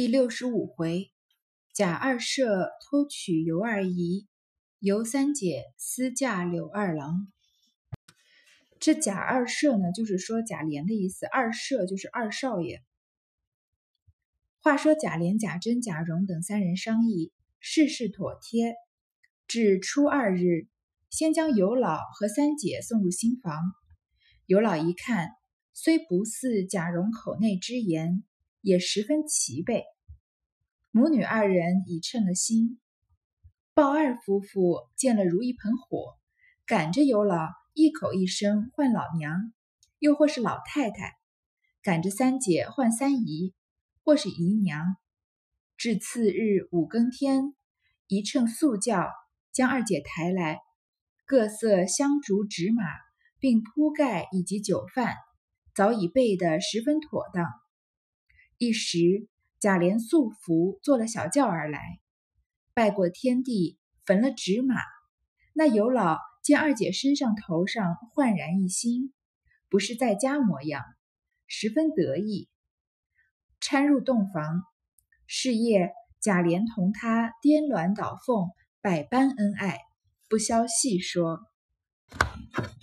第六十五回，贾二舍偷取尤二姨，尤三姐私嫁柳二郎。这贾二舍呢，就是说贾琏的意思；二舍就是二少爷。话说贾琏、贾珍、贾蓉等三人商议，事事妥帖。至初二日，先将尤老和三姐送入新房。尤老一看，虽不似贾蓉口内之言。也十分齐备，母女二人已称了心。鲍二夫妇见了如一盆火，赶着尤老一口一声唤老娘，又或是老太太；赶着三姐唤三姨，或是姨娘。至次日五更天，一乘素轿将二姐抬来，各色香烛纸马，并铺盖以及酒饭，早已备得十分妥当。一时，贾琏素服坐了小轿而来，拜过天地，焚了纸马。那尤老见二姐身上头上焕然一新，不是在家模样，十分得意。搀入洞房，是夜贾琏同他颠鸾倒凤，百般恩爱，不消细说。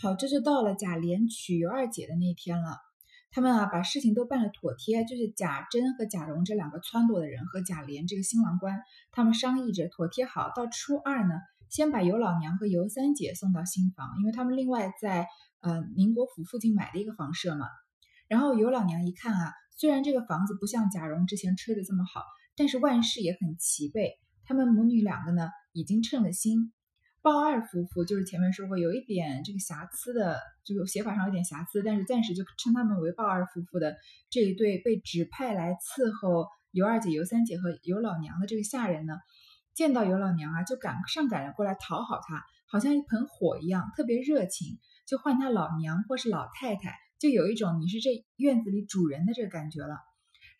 好，这就到了贾琏娶尤二姐的那天了。他们啊，把事情都办了妥帖，就是贾珍和贾蓉这两个撺掇的人和贾琏这个新郎官，他们商议着妥帖好，到初二呢，先把尤老娘和尤三姐送到新房，因为他们另外在呃宁国府附近买了一个房舍嘛。然后尤老娘一看啊，虽然这个房子不像贾蓉之前吹的这么好，但是万事也很齐备，他们母女两个呢已经称了心。鲍二夫妇就是前面说过有一点这个瑕疵的，这个写法上有点瑕疵，但是暂时就称他们为鲍二夫妇的这一对被指派来伺候尤二姐、尤三姐和尤老娘的这个下人呢，见到尤老娘啊，就赶上赶着过来讨好她，好像一盆火一样，特别热情，就唤她老娘或是老太太，就有一种你是这院子里主人的这个感觉了。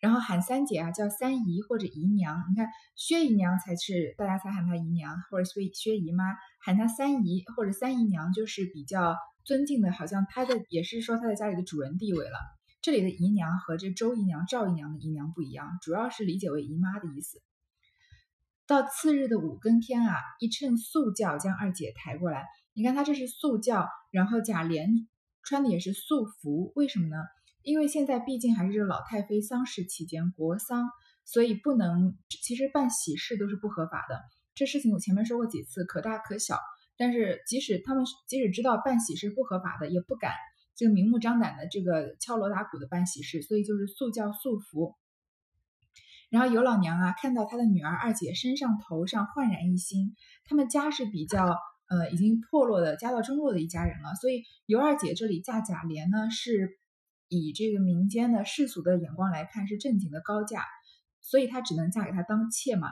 然后喊三姐啊，叫三姨或者姨娘。你看薛姨娘才是大家才喊她姨娘，或者薛薛姨妈喊她三姨或者三姨娘，就是比较尊敬的，好像她的也是说她在家里的主人地位了。这里的姨娘和这周姨娘、赵姨娘的姨娘不一样，主要是理解为姨妈的意思。到次日的五更天啊，一乘素轿将二姐抬过来。你看她这是素轿，然后贾琏穿的也是素服，为什么呢？因为现在毕竟还是这老太妃丧事期间，国丧，所以不能。其实办喜事都是不合法的。这事情我前面说过几次，可大可小。但是即使他们即使知道办喜事不合法的，也不敢这个明目张胆的这个敲锣打鼓的办喜事，所以就是素教素服。然后尤老娘啊，看到她的女儿二姐身上头上焕然一新，他们家是比较呃已经破落的家道中落的一家人了，所以尤二姐这里嫁贾琏呢是。以这个民间的世俗的眼光来看，是正经的高价，所以她只能嫁给他当妾嘛。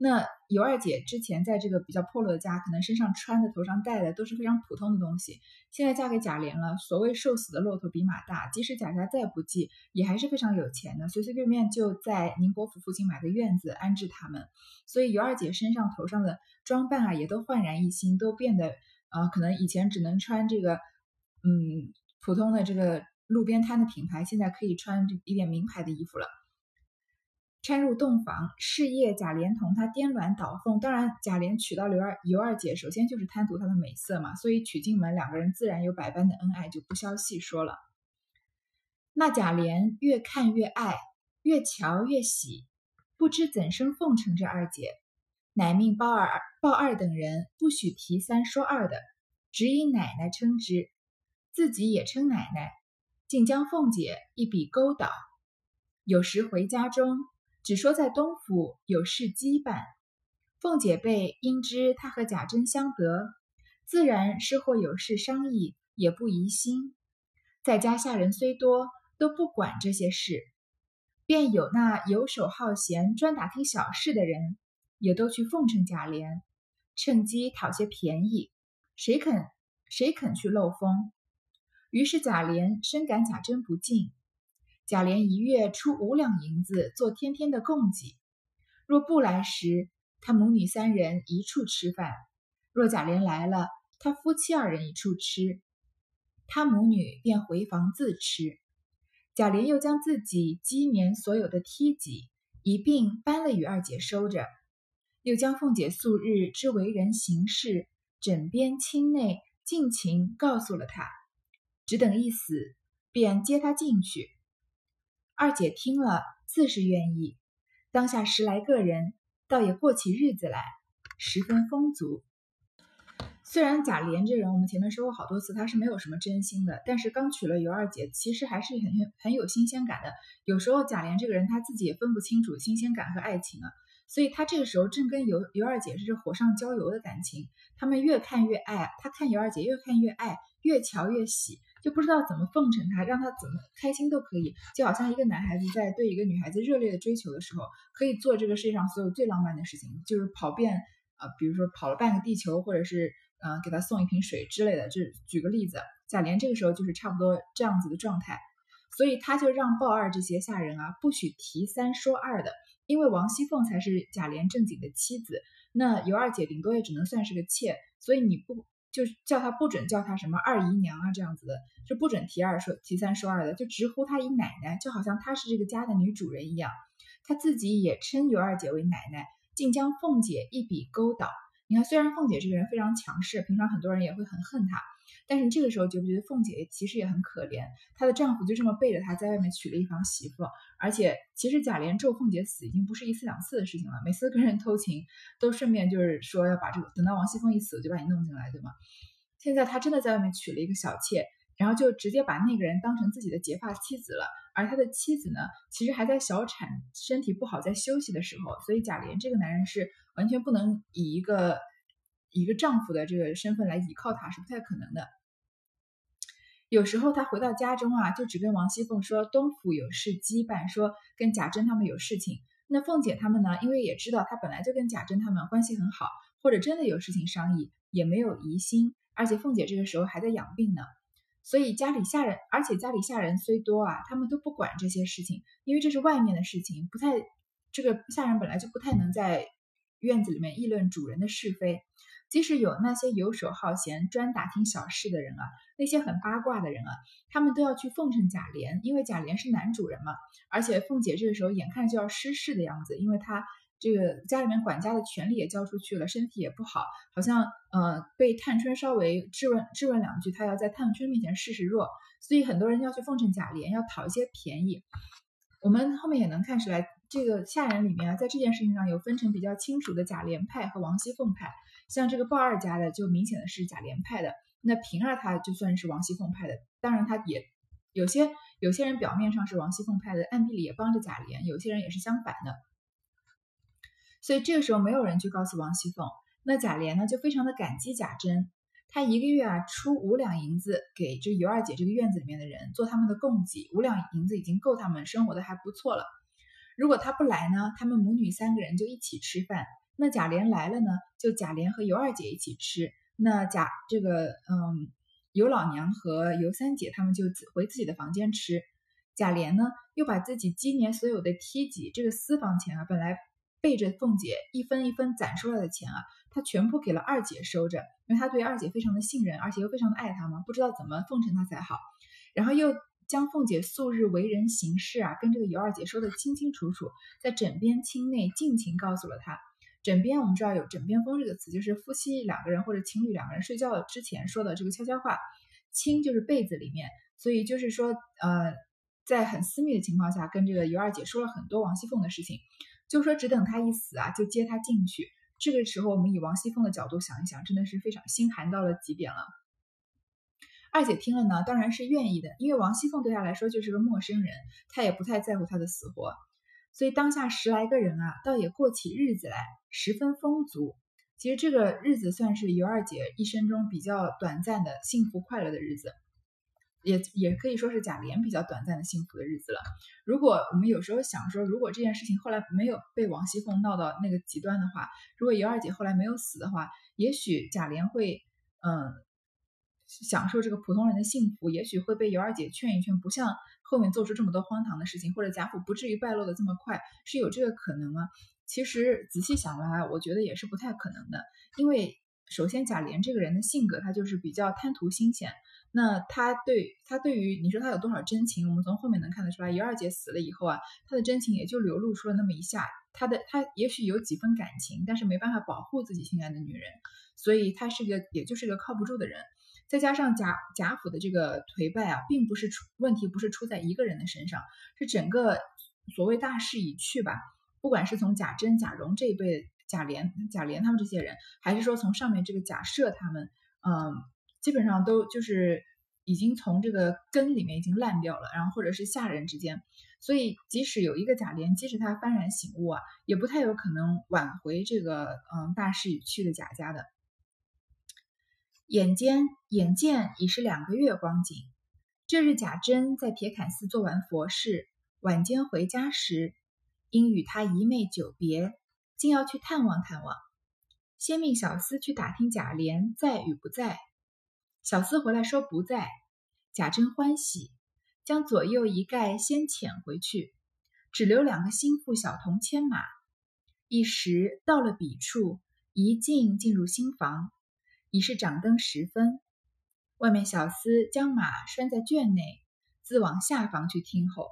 那尤二姐之前在这个比较破落的家，可能身上穿的、头上戴的都是非常普通的东西。现在嫁给贾琏了，所谓瘦死的骆驼比马大，即使贾家再不济，也还是非常有钱的，随随便便就在宁国府附近买个院子安置他们。所以尤二姐身上、头上的装扮啊，也都焕然一新，都变得呃，可能以前只能穿这个嗯普通的这个。路边摊的品牌现在可以穿一点名牌的衣服了。掺入洞房，事业贾琏同他颠鸾倒凤。当然，贾琏娶到刘二尤二姐，首先就是贪图她的美色嘛，所以娶进门，两个人自然有百般的恩爱，就不消细说了。那贾琏越看越爱，越瞧越喜，不知怎生奉承这二姐，乃命包二、鲍二等人不许提三说二的，只以奶奶称之，自己也称奶奶。竟将凤姐一笔勾倒，有时回家中，只说在东府有事羁绊。凤姐辈因知他和贾珍相得，自然是或有事商议，也不疑心。在家下人虽多，都不管这些事，便有那游手好闲、专打听小事的人，也都去奉承贾琏，趁机讨些便宜。谁肯谁肯去漏风？于是贾琏深感贾珍不敬，贾琏一月出五两银子做天天的供给。若不来时，他母女三人一处吃饭；若贾琏来了，他夫妻二人一处吃，他母女便回房自吃。贾琏又将自己积年所有的梯级，一并搬了与二姐收着，又将凤姐素日之为人行事、枕边亲内尽情告诉了她，只等一死，便接她进去。二姐听了，自是愿意。当下十来个人，倒也过起日子来，十分丰足。虽然贾琏这人，我们前面说过好多次，他是没有什么真心的，但是刚娶了尤二姐，其实还是很很有新鲜感的。有时候贾琏这个人他自己也分不清楚新鲜感和爱情啊，所以他这个时候正跟尤尤二姐是火上浇油的感情，他们越看越爱，他看尤二姐越看越爱，越瞧越喜，就不知道怎么奉承他，让他怎么开心都可以，就好像一个男孩子在对一个女孩子热烈的追求的时候，可以做这个世界上所有最浪漫的事情，就是跑遍啊，比如说跑了半个地球，或者是。嗯，给他送一瓶水之类的，就举个例子，贾琏这个时候就是差不多这样子的状态，所以他就让鲍二这些下人啊，不许提三说二的，因为王熙凤才是贾琏正经的妻子，那尤二姐顶多也只能算是个妾，所以你不就叫她不准叫她什么二姨娘啊这样子的，就不准提二说提三说二的，就直呼她姨奶奶，就好像她是这个家的女主人一样，她自己也称尤二姐为奶奶，竟将凤姐一笔勾倒。你看，虽然凤姐这个人非常强势，平常很多人也会很恨她，但是这个时候觉不觉得凤姐其实也很可怜？她的丈夫就这么背着她在外面娶了一房媳妇，而且其实贾琏咒凤姐死已经不是一次两次的事情了，每次跟人偷情都顺便就是说要把这个等到王熙凤一死就把你弄进来，对吗？现在他真的在外面娶了一个小妾。然后就直接把那个人当成自己的结发妻子了，而他的妻子呢，其实还在小产，身体不好，在休息的时候，所以贾琏这个男人是完全不能以一个一个丈夫的这个身份来依靠他，是不太可能的。有时候他回到家中啊，就只跟王熙凤说东府有事羁绊，说跟贾珍他们有事情。那凤姐他们呢，因为也知道他本来就跟贾珍他们关系很好，或者真的有事情商议，也没有疑心。而且凤姐这个时候还在养病呢。所以家里下人，而且家里下人虽多啊，他们都不管这些事情，因为这是外面的事情，不太这个下人本来就不太能在院子里面议论主人的是非。即使有那些游手好闲、专打听小事的人啊，那些很八卦的人啊，他们都要去奉承贾琏，因为贾琏是男主人嘛。而且凤姐这个时候眼看就要失势的样子，因为她。这个家里面管家的权利也交出去了，身体也不好，好像呃被探春稍微质问质问两句，她要在探春面前示示弱，所以很多人要去奉承贾琏，要讨一些便宜。我们后面也能看出来，这个下人里面啊，在这件事情上有分成比较清楚的贾琏派和王熙凤派。像这个鲍二家的，就明显的是贾琏派的；那平儿她就算是王熙凤派的。当然，他也有些有些人表面上是王熙凤派的，暗地里也帮着贾琏；有些人也是相反的。所以这个时候没有人去告诉王熙凤，那贾琏呢就非常的感激贾珍，他一个月啊出五两银子给这尤二姐这个院子里面的人做他们的供给，五两银子已经够他们生活的还不错了。如果他不来呢，他们母女三个人就一起吃饭。那贾琏来了呢，就贾琏和尤二姐一起吃。那贾这个嗯尤老娘和尤三姐他们就回自己的房间吃。贾琏呢又把自己今年所有的梯级这个私房钱啊本来。背着凤姐一分一分攒出来的钱啊，他全部给了二姐收着，因为他对二姐非常的信任，而且又非常的爱她嘛，不知道怎么奉承她才好。然后又将凤姐素日为人行事啊，跟这个尤二姐说的清清楚楚，在枕边亲内尽情告诉了她。枕边我们知道有枕边风这个词，就是夫妻两个人或者情侣两个人睡觉之前说的这个悄悄话。亲就是被子里面，所以就是说呃，在很私密的情况下，跟这个尤二姐说了很多王熙凤的事情。就说只等她一死啊，就接她进去。这个时候，我们以王熙凤的角度想一想，真的是非常心寒到了极点了。二姐听了呢，当然是愿意的，因为王熙凤对她来说就是个陌生人，她也不太在乎她的死活。所以当下十来个人啊，倒也过起日子来，十分丰足。其实这个日子算是尤二姐一生中比较短暂的幸福快乐的日子。也也可以说是贾琏比较短暂的幸福的日子了。如果我们有时候想说，如果这件事情后来没有被王熙凤闹到那个极端的话，如果尤二姐后来没有死的话，也许贾琏会嗯享受这个普通人的幸福，也许会被尤二姐劝一劝，不像后面做出这么多荒唐的事情，或者贾府不至于败落的这么快，是有这个可能吗？其实仔细想来，我觉得也是不太可能的，因为首先贾琏这个人的性格，他就是比较贪图新鲜。那他对他对于你说他有多少真情？我们从后面能看得出来，尤二姐死了以后啊，他的真情也就流露出了那么一下。他的他也许有几分感情，但是没办法保护自己心爱的女人，所以他是个也就是个靠不住的人。再加上贾贾府的这个颓败啊，并不是出问题，不是出在一个人的身上，是整个所谓大势已去吧。不管是从贾珍、贾蓉这一辈，贾琏、贾琏他们这些人，还是说从上面这个贾赦他们，嗯。基本上都就是已经从这个根里面已经烂掉了，然后或者是下人之间，所以即使有一个贾琏，即使他幡然醒悟啊，也不太有可能挽回这个嗯大势已去的贾家的。眼间眼见已是两个月光景，这日贾珍在铁槛寺做完佛事，晚间回家时，因与他一妹久别，竟要去探望探望，先命小厮去打听贾琏在与不在。小厮回来说不在，贾珍欢喜，将左右一概先遣回去，只留两个心腹小童牵马。一时到了彼处，一进进入新房，已是掌灯时分。外面小厮将马拴在圈内，自往下房去听候。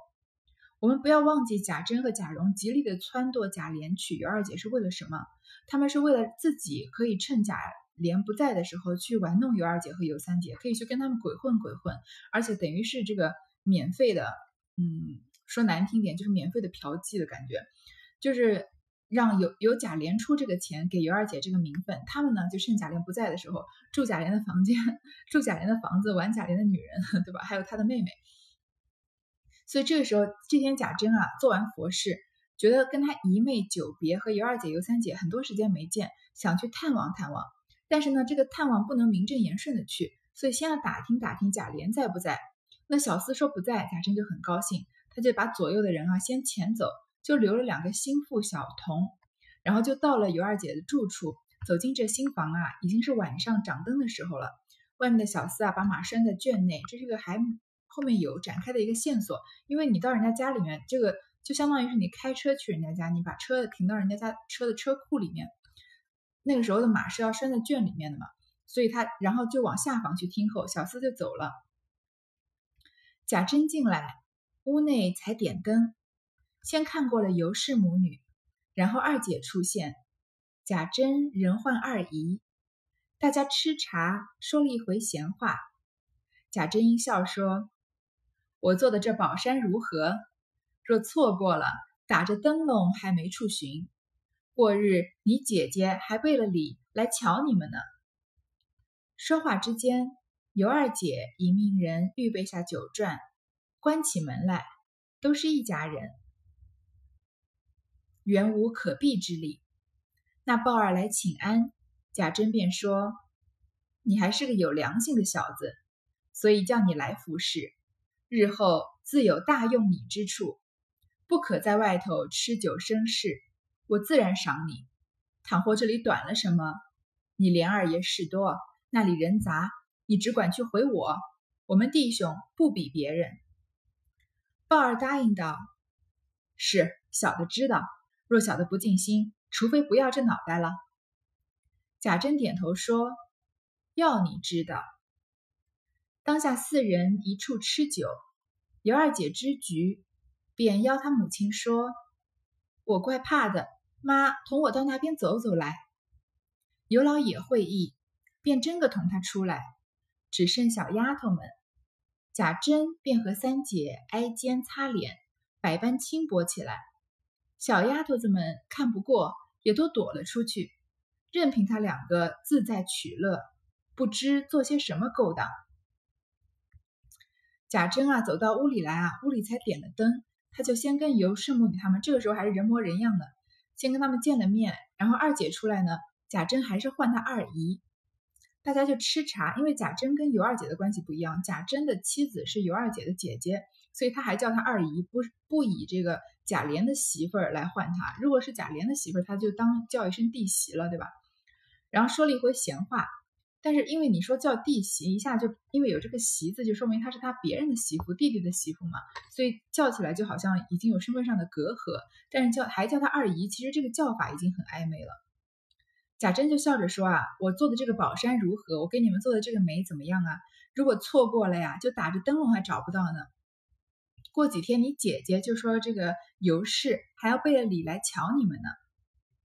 我们不要忘记，贾珍和贾蓉极力的撺掇贾琏娶尤二姐是为了什么？他们是为了自己可以趁贾。琏不在的时候去玩弄尤二姐和尤三姐，可以去跟他们鬼混鬼混，而且等于是这个免费的，嗯，说难听点就是免费的嫖妓的感觉，就是让有有贾琏出这个钱给尤二姐这个名分，他们呢就趁贾琏不在的时候住贾琏的房间，住贾琏的房子，玩贾琏的女人，对吧？还有他的妹妹。所以这个时候，这天贾珍啊做完佛事，觉得跟他姨妹久别，和尤二姐、尤三姐很多时间没见，想去探望探望。但是呢，这个探望不能名正言顺的去，所以先要打听打听贾琏在不在。那小厮说不在，贾珍就很高兴，他就把左右的人啊先遣走，就留了两个心腹小童，然后就到了尤二姐的住处。走进这新房啊，已经是晚上掌灯的时候了。外面的小厮啊，把马拴在圈内，这是个还后面有展开的一个线索。因为你到人家家里面，这个就相当于是你开车去人家家，你把车停到人家家车的车库里面。那个时候的马是要拴在圈里面的嘛，所以他然后就往下房去听候，小厮就走了。贾珍进来，屋内才点灯，先看过了尤氏母女，然后二姐出现，贾珍人唤二姨，大家吃茶说了一回闲话。贾珍因笑说：“我做的这宝山如何？若错过了，打着灯笼还没处寻。”过日，你姐姐还备了礼来瞧你们呢。说话之间，尤二姐已命人预备下酒馔，关起门来，都是一家人，原无可避之理。那鲍二来请安，贾珍便说：“你还是个有良心的小子，所以叫你来服侍，日后自有大用你之处，不可在外头吃酒生事。”我自然赏你。倘或这里短了什么，你连二爷事多，那里人杂，你只管去回我。我们弟兄不比别人。鲍二答应道：“是小的知道，若小的不尽心，除非不要这脑袋了。”贾珍点头说：“要你知道。”当下四人一处吃酒，尤二姐知局，便邀他母亲说：“我怪怕的。”妈，同我到那边走走来。尤老也会意，便真个同他出来。只剩小丫头们，贾珍便和三姐挨肩擦脸，百般轻薄起来。小丫头子们看不过，也都躲了出去，任凭他两个自在取乐，不知做些什么勾当。贾珍啊，走到屋里来啊，屋里才点了灯，他就先跟尤氏母女他们，这个时候还是人模人样的。先跟他们见了面，然后二姐出来呢，贾珍还是唤她二姨，大家就吃茶。因为贾珍跟尤二姐的关系不一样，贾珍的妻子是尤二姐的姐姐，所以他还叫他二姨，不不以这个贾琏的媳妇儿来唤他。如果是贾琏的媳妇儿，他就当叫一声弟媳了，对吧？然后说了一回闲话。但是因为你说叫弟媳，一下就因为有这个媳字，就说明她是他别人的媳妇，弟弟的媳妇嘛，所以叫起来就好像已经有身份上的隔阂。但是叫还叫她二姨，其实这个叫法已经很暧昧了。贾珍就笑着说啊，我做的这个宝山如何？我给你们做的这个媒怎么样啊？如果错过了呀，就打着灯笼还找不到呢。过几天你姐姐就说这个尤氏还要备了礼来瞧你们呢。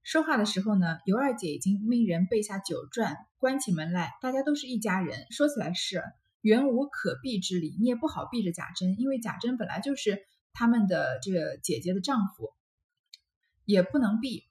说话的时候呢，尤二姐已经命人备下酒馔，关起门来，大家都是一家人。说起来是原无可避之理，你也不好避着贾珍，因为贾珍本来就是他们的这个姐姐的丈夫，也不能避。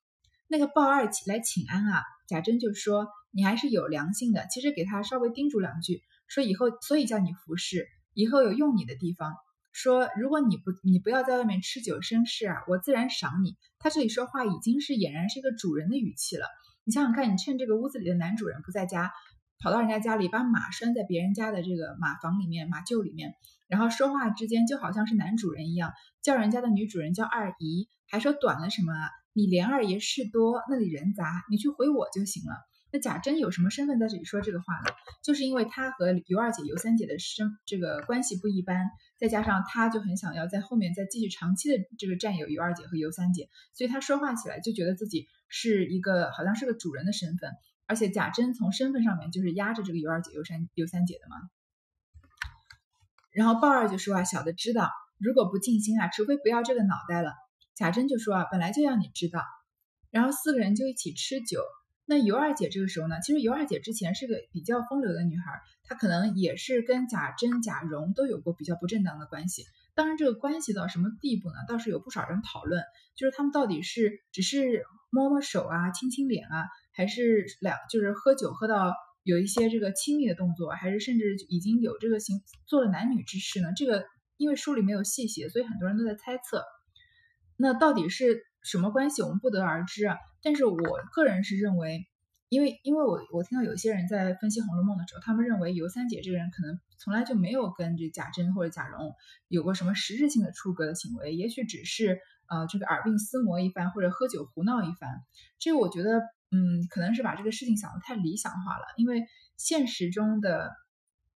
那个鲍二起来请安啊，贾珍就说你还是有良心的，其实给他稍微叮嘱两句，说以后所以叫你服侍，以后有用你的地方。说，如果你不，你不要在外面吃酒生事啊，我自然赏你。他这里说话已经是俨然是一个主人的语气了。你想想看，你趁这个屋子里的男主人不在家，跑到人家家里，把马拴在别人家的这个马房里面、马厩里面，然后说话之间就好像是男主人一样，叫人家的女主人叫二姨，还说短了什么啊？你连二爷事多，那里人杂，你去回我就行了。那贾珍有什么身份在这里说这个话呢？就是因为他和尤二姐、尤三姐的身这个关系不一般，再加上他就很想要在后面再继续长期的这个占有尤二姐和尤三姐，所以他说话起来就觉得自己是一个好像是个主人的身份，而且贾珍从身份上面就是压着这个尤二姐、尤三、尤三姐的嘛。然后鲍二就说啊，小的知道，如果不尽心啊，除非不要这个脑袋了。贾珍就说啊，本来就要你知道。然后四个人就一起吃酒。那尤二姐这个时候呢，其实尤二姐之前是个比较风流的女孩，她可能也是跟贾珍、贾蓉都有过比较不正当的关系。当然，这个关系到什么地步呢？倒是有不少人讨论，就是他们到底是只是摸摸手啊、亲亲脸啊，还是两就是喝酒喝到有一些这个亲密的动作，还是甚至已经有这个行做了男女之事呢？这个因为书里没有细写，所以很多人都在猜测。那到底是什么关系？我们不得而知啊。但是我个人是认为，因为因为我我听到有些人在分析《红楼梦》的时候，他们认为尤三姐这个人可能从来就没有跟这贾珍或者贾蓉有过什么实质性的出格的行为，也许只是呃这个耳鬓厮磨一番，或者喝酒胡闹一番。这我觉得，嗯，可能是把这个事情想的太理想化了。因为现实中的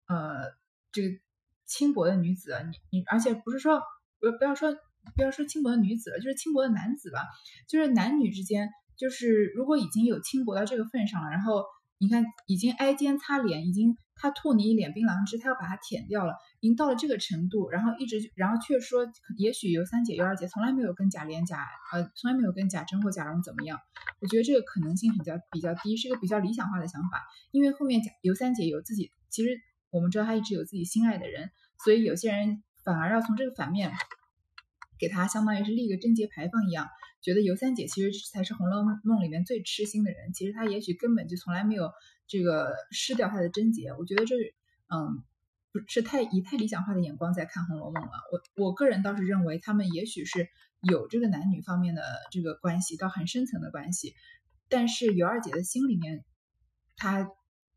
呃这个轻薄的女子，你你而且不是说不不要说不要说轻薄的女子了，就是轻薄的男子吧，就是男女之间。就是如果已经有轻薄到这个份上了，然后你看已经挨肩擦脸，已经他吐你一脸槟榔汁，他要把它舔掉了，已经到了这个程度，然后一直然后却说，也许尤三姐、尤二姐从来没有跟贾琏、贾呃从来没有跟贾珍或贾蓉怎么样，我觉得这个可能性比较比较低，是一个比较理想化的想法，因为后面贾尤三姐有自己，其实我们知道她一直有自己心爱的人，所以有些人反而要从这个反面给她相当于是立个贞节牌坊一样。觉得尤三姐其实才是《红楼梦》里面最痴心的人，其实她也许根本就从来没有这个失掉她的贞洁。我觉得这，嗯，不是太以太理想化的眼光在看《红楼梦》了。我我个人倒是认为他们也许是有这个男女方面的这个关系，到很深层的关系，但是尤二姐的心里面，她。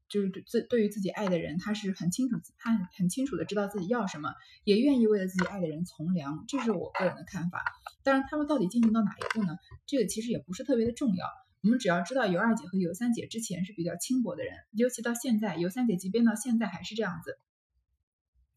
就是自对于自己爱的人，他是很清楚，他很清楚的知道自己要什么，也愿意为了自己爱的人从良，这是我个人的看法。当然，他们到底进行到哪一步呢？这个其实也不是特别的重要。我们只要知道尤二姐和尤三姐之前是比较轻薄的人，尤其到现在，尤三姐即便到现在还是这样子。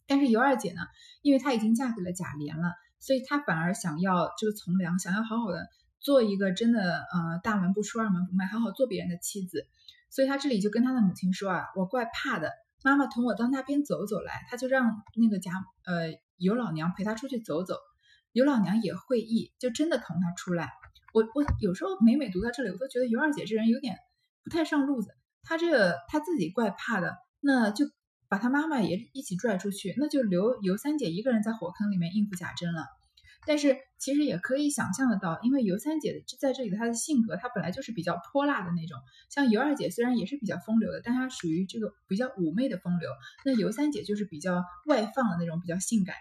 但是尤二姐呢，因为她已经嫁给了贾琏了，所以她反而想要这个从良，想要好好的做一个真的呃大门不出二门不迈，好好做别人的妻子。所以他这里就跟他的母亲说啊，我怪怕的，妈妈同我到那边走走来，他就让那个贾呃尤老娘陪他出去走走，尤老娘也会意，就真的同他出来。我我有时候每每读到这里，我都觉得尤二姐这人有点不太上路子。她这个她自己怪怕的，那就把她妈妈也一起拽出去，那就留尤三姐一个人在火坑里面应付贾珍了。但是其实也可以想象得到，因为尤三姐在这里她的性格，她本来就是比较泼辣的那种。像尤二姐虽然也是比较风流的，但她属于这个比较妩媚的风流。那尤三姐就是比较外放的那种，比较性感，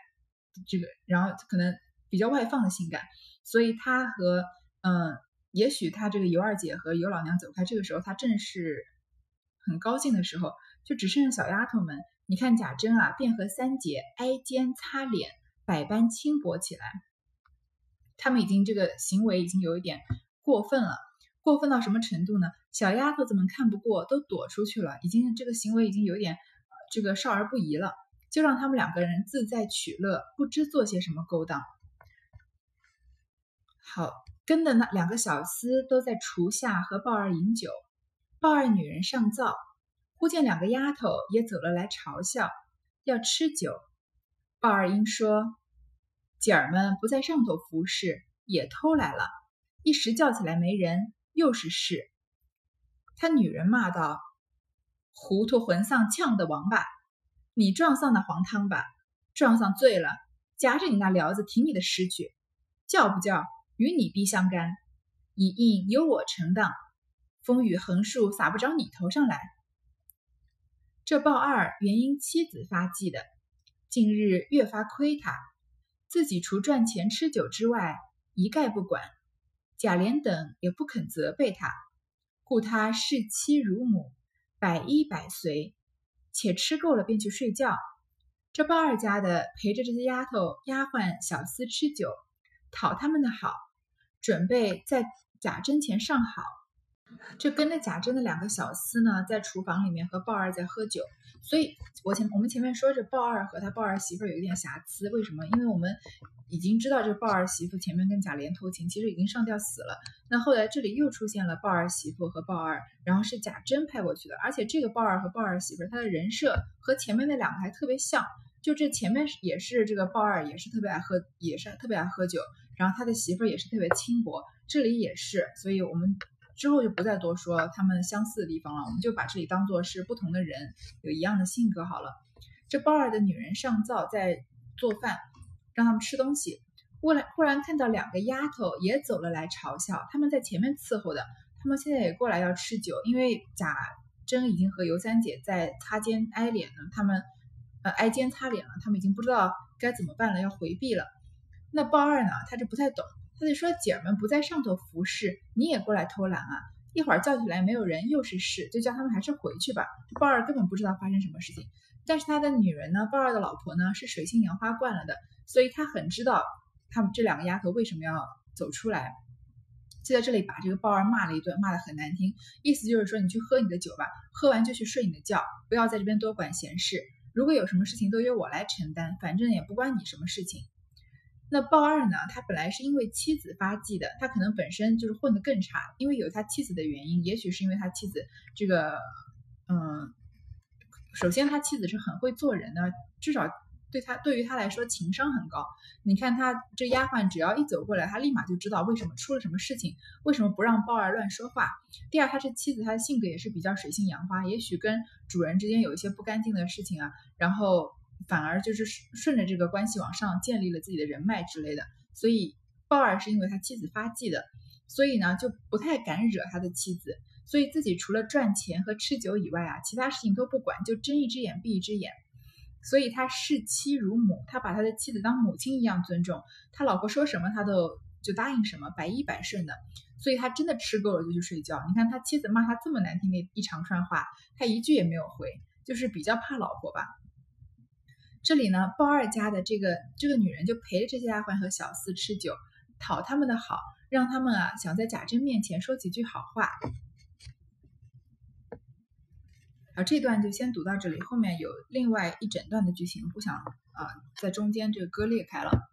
这个然后可能比较外放的性感。所以她和嗯，也许她这个尤二姐和尤老娘走开，这个时候她正是很高兴的时候，就只剩下小丫头们。你看贾珍啊，便和三姐挨肩擦脸，百般轻薄起来。他们已经这个行为已经有一点过分了，过分到什么程度呢？小丫头子们看不过，都躲出去了。已经这个行为已经有点这个少儿不宜了，就让他们两个人自在取乐，不知做些什么勾当。好，跟的那两个小厮都在厨下和鲍二饮酒。鲍二女人上灶，忽见两个丫头也走了来嘲笑，要吃酒。鲍二英说：“姐儿们不在上头服侍，也偷来了。一时叫起来没人，又是事。”他女人骂道：“糊涂混丧呛的王八，你撞上那黄汤吧，撞上醉了，夹着你那撩子提你的尸去，叫不叫与你必相干。一应由我承当，风雨横竖洒不着你头上来。”这鲍二原因妻子发迹的。近日越发亏他，自己除赚钱吃酒之外，一概不管。贾琏等也不肯责备他，故他视妻如母，百依百随，且吃够了便去睡觉。这鲍二家的陪着这些丫头、丫鬟、小厮吃酒，讨他们的好，准备在贾珍前上好。这跟着贾珍的两个小厮呢，在厨房里面和鲍二在喝酒。所以，我前我们前面说这鲍二和他鲍二媳妇儿有一点瑕疵，为什么？因为我们已经知道这鲍二媳妇前面跟贾琏偷情，其实已经上吊死了。那后来这里又出现了鲍二媳妇和鲍二，然后是贾珍派过去的。而且这个鲍二和鲍二媳妇儿，他的人设和前面那两个还特别像。就这前面也是这个鲍二，也是特别爱喝，也是特别爱喝酒，然后他的媳妇儿也是特别轻薄。这里也是，所以我们。之后就不再多说他们相似的地方了，我们就把这里当做是不同的人有一样的性格好了。这鲍二的女人上灶在做饭，让他们吃东西。忽然忽然看到两个丫头也走了来嘲笑，他们在前面伺候的，他们现在也过来要吃酒。因为贾珍已经和尤三姐在擦肩挨脸了，他们呃挨肩擦脸了，他们已经不知道该怎么办了，要回避了。那鲍二呢，他就不太懂。他就说：“姐儿们不在上头服侍，你也过来偷懒啊！一会儿叫起来没有人，又是事，就叫他们还是回去吧。”鲍二根本不知道发生什么事情，但是他的女人呢，鲍二的老婆呢，是水性杨花惯了的，所以他很知道他们这两个丫头为什么要走出来，就在这里把这个鲍二骂了一顿，骂得很难听，意思就是说你去喝你的酒吧，喝完就去睡你的觉，不要在这边多管闲事。如果有什么事情都由我来承担，反正也不关你什么事情。那鲍二呢？他本来是因为妻子发迹的，他可能本身就是混得更差，因为有他妻子的原因，也许是因为他妻子这个，嗯，首先他妻子是很会做人的，至少对他对于他来说情商很高。你看他这丫鬟只要一走过来，他立马就知道为什么出了什么事情，为什么不让鲍二乱说话。第二，他是妻子，他的性格也是比较水性杨花，也许跟主人之间有一些不干净的事情啊，然后。反而就是顺着这个关系往上建立了自己的人脉之类的，所以鲍二是因为他妻子发迹的，所以呢就不太敢惹他的妻子，所以自己除了赚钱和吃酒以外啊，其他事情都不管，就睁一只眼闭一只眼。所以他视妻如母，他把他的妻子当母亲一样尊重，他老婆说什么他都就答应什么，百依百顺的。所以他真的吃够了就去睡觉。你看他妻子骂他这么难听的一长串话，他一句也没有回，就是比较怕老婆吧。这里呢，鲍二家的这个这个女人就陪着这些丫鬟和小厮吃酒，讨他们的好，让他们啊想在贾珍面前说几句好话。好，这段就先读到这里，后面有另外一整段的剧情，不想啊在中间这个割裂开了。